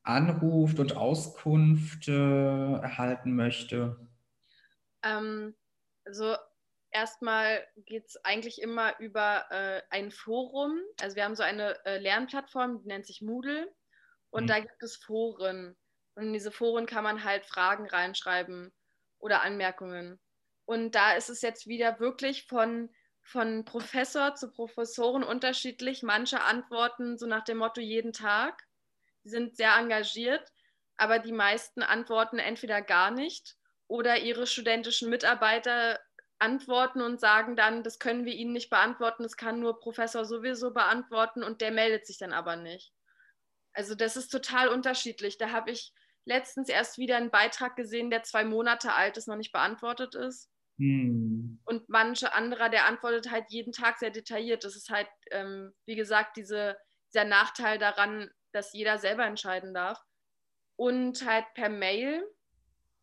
anruft und Auskunft äh, erhalten möchte? Ähm, also erstmal geht es eigentlich immer über äh, ein Forum. Also wir haben so eine äh, Lernplattform, die nennt sich Moodle. Und mhm. da gibt es Foren. Und in diese Foren kann man halt Fragen reinschreiben oder Anmerkungen. Und da ist es jetzt wieder wirklich von, von Professor zu Professoren unterschiedlich. Manche antworten so nach dem Motto jeden Tag sind sehr engagiert, aber die meisten antworten entweder gar nicht oder ihre studentischen Mitarbeiter antworten und sagen dann, das können wir Ihnen nicht beantworten, das kann nur Professor sowieso beantworten und der meldet sich dann aber nicht. Also das ist total unterschiedlich. Da habe ich letztens erst wieder einen Beitrag gesehen, der zwei Monate alt ist, noch nicht beantwortet ist. Hm. Und manche anderer, der antwortet halt jeden Tag sehr detailliert. Das ist halt, ähm, wie gesagt, diese, dieser Nachteil daran, dass jeder selber entscheiden darf. Und halt per Mail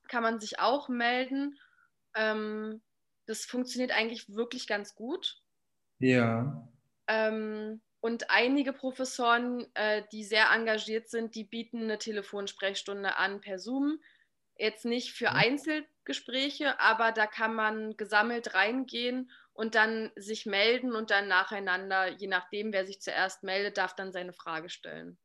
kann man sich auch melden. Ähm, das funktioniert eigentlich wirklich ganz gut. Ja. Ähm, und einige Professoren, äh, die sehr engagiert sind, die bieten eine Telefonsprechstunde an per Zoom. Jetzt nicht für Einzelgespräche, aber da kann man gesammelt reingehen und dann sich melden und dann nacheinander, je nachdem, wer sich zuerst meldet, darf dann seine Frage stellen.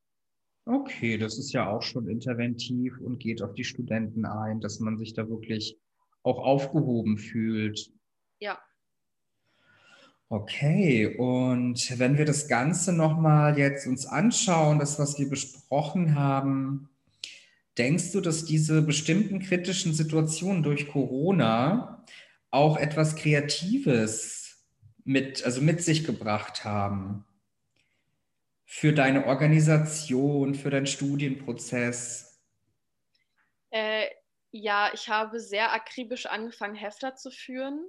Okay, das ist ja auch schon interventiv und geht auf die Studenten ein, dass man sich da wirklich auch aufgehoben fühlt. Ja. Okay, und wenn wir das Ganze nochmal jetzt uns anschauen, das, was wir besprochen haben, denkst du, dass diese bestimmten kritischen Situationen durch Corona auch etwas Kreatives mit, also mit sich gebracht haben? Für deine Organisation, für deinen Studienprozess? Äh, ja, ich habe sehr akribisch angefangen, Hefter zu führen.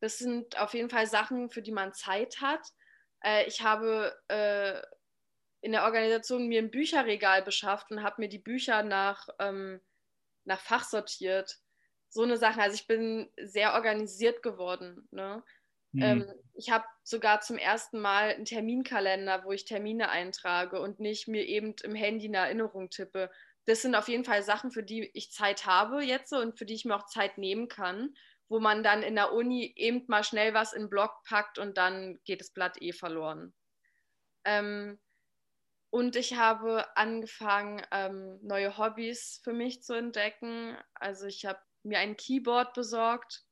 Das sind auf jeden Fall Sachen, für die man Zeit hat. Äh, ich habe äh, in der Organisation mir ein Bücherregal beschafft und habe mir die Bücher nach, ähm, nach Fach sortiert. So eine Sache. Also ich bin sehr organisiert geworden. Ne? Mhm. Ähm, ich habe sogar zum ersten Mal einen Terminkalender, wo ich Termine eintrage und nicht mir eben im Handy eine Erinnerung tippe. Das sind auf jeden Fall Sachen, für die ich Zeit habe jetzt und für die ich mir auch Zeit nehmen kann, wo man dann in der Uni eben mal schnell was in den Blog packt und dann geht das Blatt eh verloren. Ähm, und ich habe angefangen, ähm, neue Hobbys für mich zu entdecken. Also ich habe mir ein Keyboard besorgt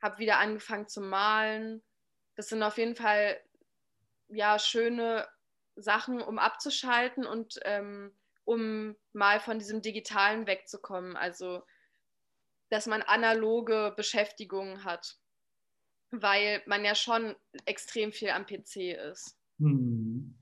habe wieder angefangen zu malen. Das sind auf jeden Fall ja schöne Sachen, um abzuschalten und ähm, um mal von diesem Digitalen wegzukommen. Also, dass man analoge Beschäftigungen hat, weil man ja schon extrem viel am PC ist. Hm.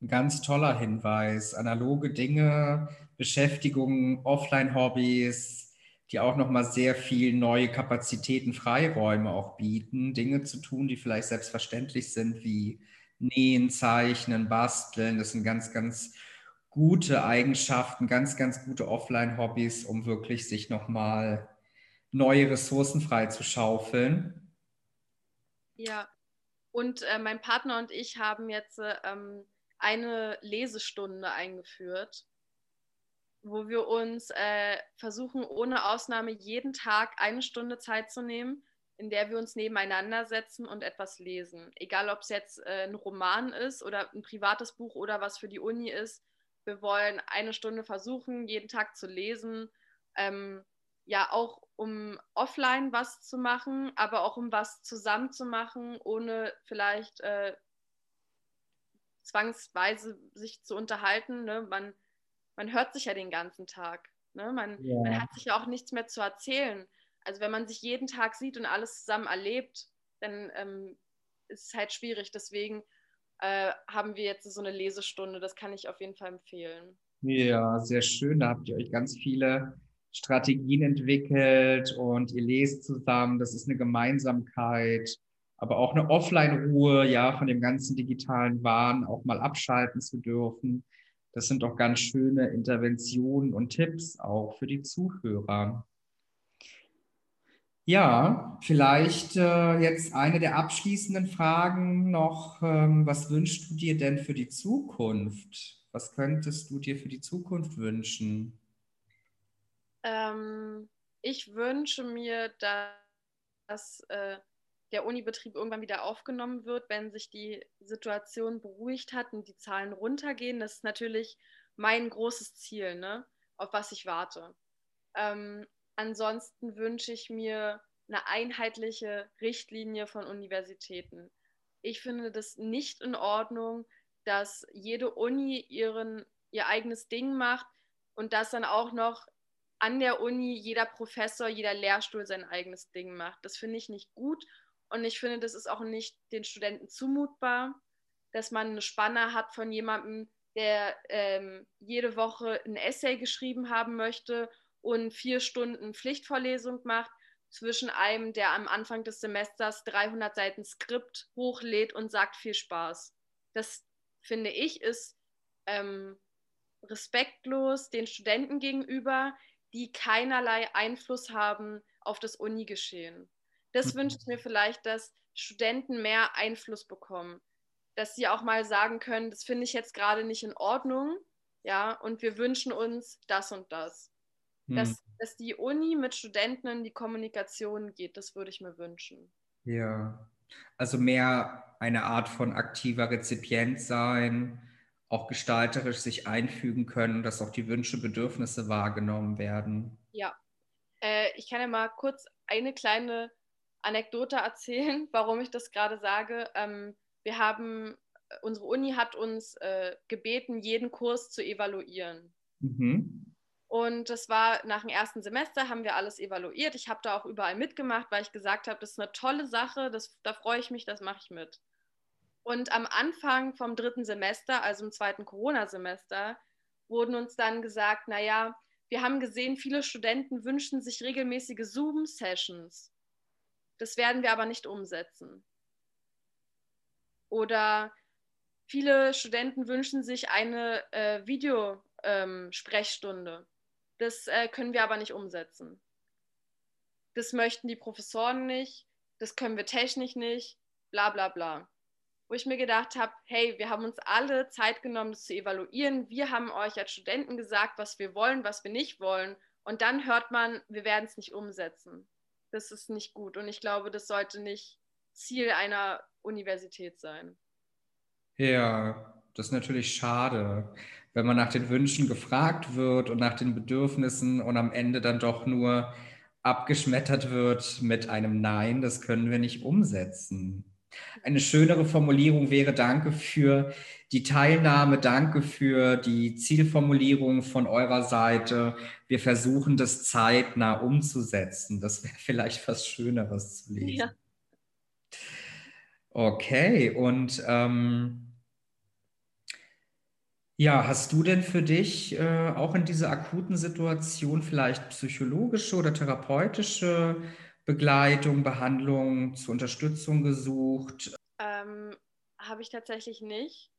Ein ganz toller Hinweis. Analoge Dinge, Beschäftigungen, Offline-Hobbys, die auch nochmal sehr viel neue Kapazitäten, Freiräume auch bieten, Dinge zu tun, die vielleicht selbstverständlich sind, wie Nähen, Zeichnen, Basteln. Das sind ganz, ganz gute Eigenschaften, ganz, ganz gute Offline-Hobbys, um wirklich sich nochmal neue Ressourcen frei zu schaufeln. Ja, und äh, mein Partner und ich haben jetzt ähm, eine Lesestunde eingeführt, wo wir uns äh, versuchen, ohne Ausnahme jeden Tag eine Stunde Zeit zu nehmen, in der wir uns nebeneinander setzen und etwas lesen. Egal, ob es jetzt äh, ein Roman ist oder ein privates Buch oder was für die Uni ist. Wir wollen eine Stunde versuchen, jeden Tag zu lesen. Ähm, ja, auch um offline was zu machen, aber auch um was zusammen zu machen, ohne vielleicht äh, zwangsweise sich zu unterhalten. Ne? Man, man hört sich ja den ganzen Tag. Ne? Man, ja. man hat sich ja auch nichts mehr zu erzählen. Also wenn man sich jeden Tag sieht und alles zusammen erlebt, dann ähm, ist es halt schwierig. Deswegen äh, haben wir jetzt so eine Lesestunde. Das kann ich auf jeden Fall empfehlen. Ja, sehr schön. Da habt ihr euch ganz viele Strategien entwickelt und ihr lest zusammen. Das ist eine Gemeinsamkeit, aber auch eine Offline-Ruhe, ja, von dem ganzen digitalen Wahn auch mal abschalten zu dürfen. Das sind doch ganz schöne Interventionen und Tipps auch für die Zuhörer. Ja, vielleicht äh, jetzt eine der abschließenden Fragen noch. Ähm, was wünschst du dir denn für die Zukunft? Was könntest du dir für die Zukunft wünschen? Ähm, ich wünsche mir, dass äh, der Unibetrieb irgendwann wieder aufgenommen wird, wenn sich die Situation beruhigt hat und die Zahlen runtergehen. Das ist natürlich mein großes Ziel, ne? auf was ich warte. Ähm, ansonsten wünsche ich mir eine einheitliche Richtlinie von Universitäten. Ich finde das nicht in Ordnung, dass jede Uni ihren, ihr eigenes Ding macht und das dann auch noch an der Uni jeder Professor, jeder Lehrstuhl sein eigenes Ding macht. Das finde ich nicht gut und ich finde, das ist auch nicht den Studenten zumutbar, dass man eine Spanne hat von jemandem, der ähm, jede Woche ein Essay geschrieben haben möchte und vier Stunden Pflichtvorlesung macht, zwischen einem, der am Anfang des Semesters 300 Seiten Skript hochlädt und sagt viel Spaß. Das finde ich ist ähm, respektlos den Studenten gegenüber, die keinerlei Einfluss haben auf das Uni-Geschehen. Das mhm. wünsche ich mir vielleicht, dass Studenten mehr Einfluss bekommen, dass sie auch mal sagen können, das finde ich jetzt gerade nicht in Ordnung, ja, und wir wünschen uns das und das. Mhm. Dass, dass die Uni mit Studenten in die Kommunikation geht, das würde ich mir wünschen. Ja, also mehr eine Art von aktiver Rezipient sein, auch gestalterisch sich einfügen können, dass auch die Wünsche, Bedürfnisse wahrgenommen werden. Ja, äh, ich kann ja mal kurz eine kleine Anekdote erzählen, (laughs) warum ich das gerade sage. Ähm, wir haben, äh, unsere Uni hat uns äh, gebeten, jeden Kurs zu evaluieren. Mhm. Und das war nach dem ersten Semester, haben wir alles evaluiert. Ich habe da auch überall mitgemacht, weil ich gesagt habe, das ist eine tolle Sache, das, da freue ich mich, das mache ich mit. Und am Anfang vom dritten Semester, also im zweiten Corona-Semester, wurden uns dann gesagt, naja, wir haben gesehen, viele Studenten wünschen sich regelmäßige Zoom-Sessions. Das werden wir aber nicht umsetzen. Oder viele Studenten wünschen sich eine äh, Videosprechstunde. Ähm, das äh, können wir aber nicht umsetzen. Das möchten die Professoren nicht, das können wir technisch nicht, bla bla bla wo ich mir gedacht habe, hey, wir haben uns alle Zeit genommen, das zu evaluieren. Wir haben euch als Studenten gesagt, was wir wollen, was wir nicht wollen. Und dann hört man, wir werden es nicht umsetzen. Das ist nicht gut. Und ich glaube, das sollte nicht Ziel einer Universität sein. Ja, das ist natürlich schade, wenn man nach den Wünschen gefragt wird und nach den Bedürfnissen und am Ende dann doch nur abgeschmettert wird mit einem Nein, das können wir nicht umsetzen. Eine schönere Formulierung wäre Danke für die Teilnahme, danke für die Zielformulierung von eurer Seite. Wir versuchen das zeitnah umzusetzen. Das wäre (laughs) vielleicht was Schöneres zu lesen. Ja. Okay, und ähm, Ja, hast du denn für dich äh, auch in dieser akuten Situation vielleicht psychologische oder therapeutische Begleitung, Behandlung zur Unterstützung gesucht? Ähm, habe ich tatsächlich nicht.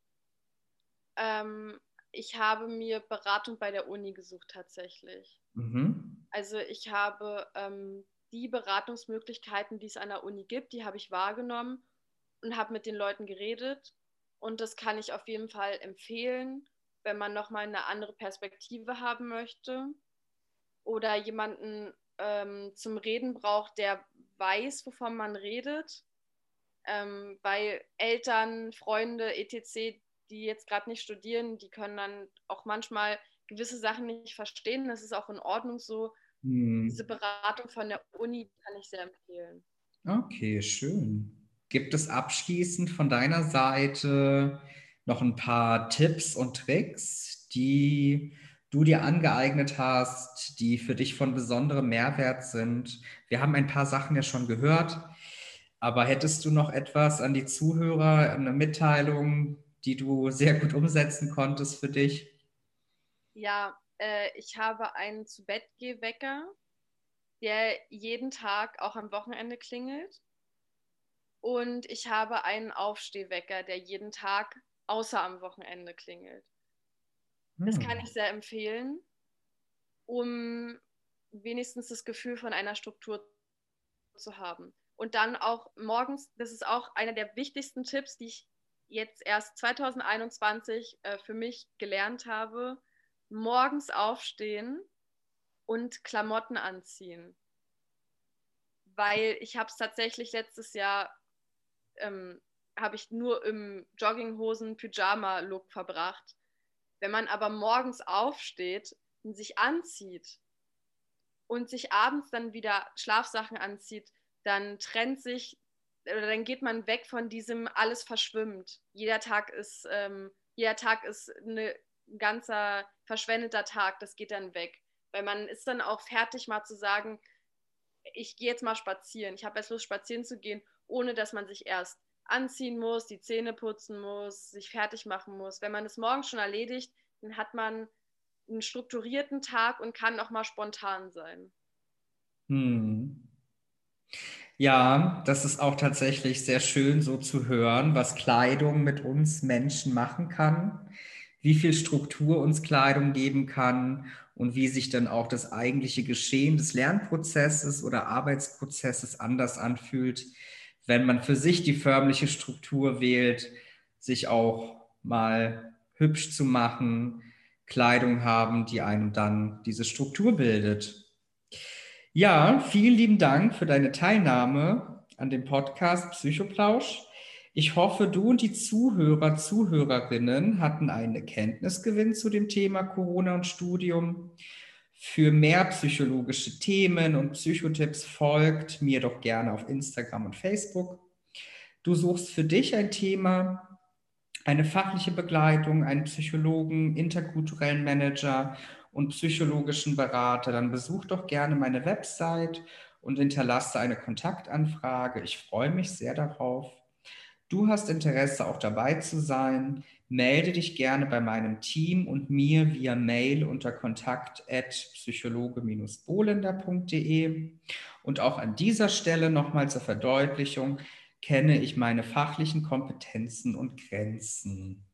Ähm, ich habe mir Beratung bei der Uni gesucht tatsächlich. Mhm. Also ich habe ähm, die Beratungsmöglichkeiten, die es an der Uni gibt, die habe ich wahrgenommen und habe mit den Leuten geredet. Und das kann ich auf jeden Fall empfehlen, wenn man nochmal eine andere Perspektive haben möchte oder jemanden ähm, zum Reden braucht, der weiß, wovon man redet. Ähm, weil Eltern, Freunde, etc., die jetzt gerade nicht studieren, die können dann auch manchmal gewisse Sachen nicht verstehen. Das ist auch in Ordnung so. Hm. Diese Beratung von der Uni kann ich sehr empfehlen. Okay, schön. Gibt es abschließend von deiner Seite noch ein paar Tipps und Tricks, die du dir angeeignet hast, die für dich von besonderem Mehrwert sind? Wir haben ein paar Sachen ja schon gehört, aber hättest du noch etwas an die Zuhörer, eine Mitteilung, die du sehr gut umsetzen konntest für dich? Ja, äh, ich habe einen zu Bett Wecker, der jeden Tag auch am Wochenende klingelt. Und ich habe einen Aufstehwecker, der jeden Tag außer am Wochenende klingelt. Das kann hm. ich sehr empfehlen, um wenigstens das Gefühl von einer Struktur zu haben. Und dann auch morgens, das ist auch einer der wichtigsten Tipps, die ich jetzt erst 2021 äh, für mich gelernt habe, morgens aufstehen und Klamotten anziehen. Weil ich habe es tatsächlich letztes Jahr, ähm, habe ich nur im Jogginghosen-Pyjama-Look verbracht. Wenn man aber morgens aufsteht und sich anzieht und sich abends dann wieder Schlafsachen anzieht, dann trennt sich oder dann geht man weg von diesem alles verschwimmt. Jeder Tag ist, ähm, jeder Tag ist ein ganzer verschwendeter Tag, das geht dann weg. Weil man ist dann auch fertig, mal zu sagen, ich gehe jetzt mal spazieren. Ich habe jetzt Lust, spazieren zu gehen, ohne dass man sich erst anziehen muss, die Zähne putzen muss, sich fertig machen muss. Wenn man es morgens schon erledigt, dann hat man einen strukturierten Tag und kann auch mal spontan sein. Hm. Ja, das ist auch tatsächlich sehr schön so zu hören, was Kleidung mit uns Menschen machen kann wie viel Struktur uns Kleidung geben kann und wie sich dann auch das eigentliche Geschehen des Lernprozesses oder Arbeitsprozesses anders anfühlt, wenn man für sich die förmliche Struktur wählt, sich auch mal hübsch zu machen, Kleidung haben, die einem dann diese Struktur bildet. Ja, vielen lieben Dank für deine Teilnahme an dem Podcast Psychoplausch. Ich hoffe, du und die Zuhörer, Zuhörerinnen hatten einen Erkenntnisgewinn zu dem Thema Corona und Studium. Für mehr psychologische Themen und Psychotipps folgt mir doch gerne auf Instagram und Facebook. Du suchst für dich ein Thema, eine fachliche Begleitung, einen Psychologen, interkulturellen Manager und psychologischen Berater, dann besuch doch gerne meine Website und hinterlasse eine Kontaktanfrage. Ich freue mich sehr darauf. Du hast Interesse, auch dabei zu sein, melde dich gerne bei meinem Team und mir via Mail unter kontakt.psychologe-bolender.de. Und auch an dieser Stelle nochmal zur Verdeutlichung, kenne ich meine fachlichen Kompetenzen und Grenzen.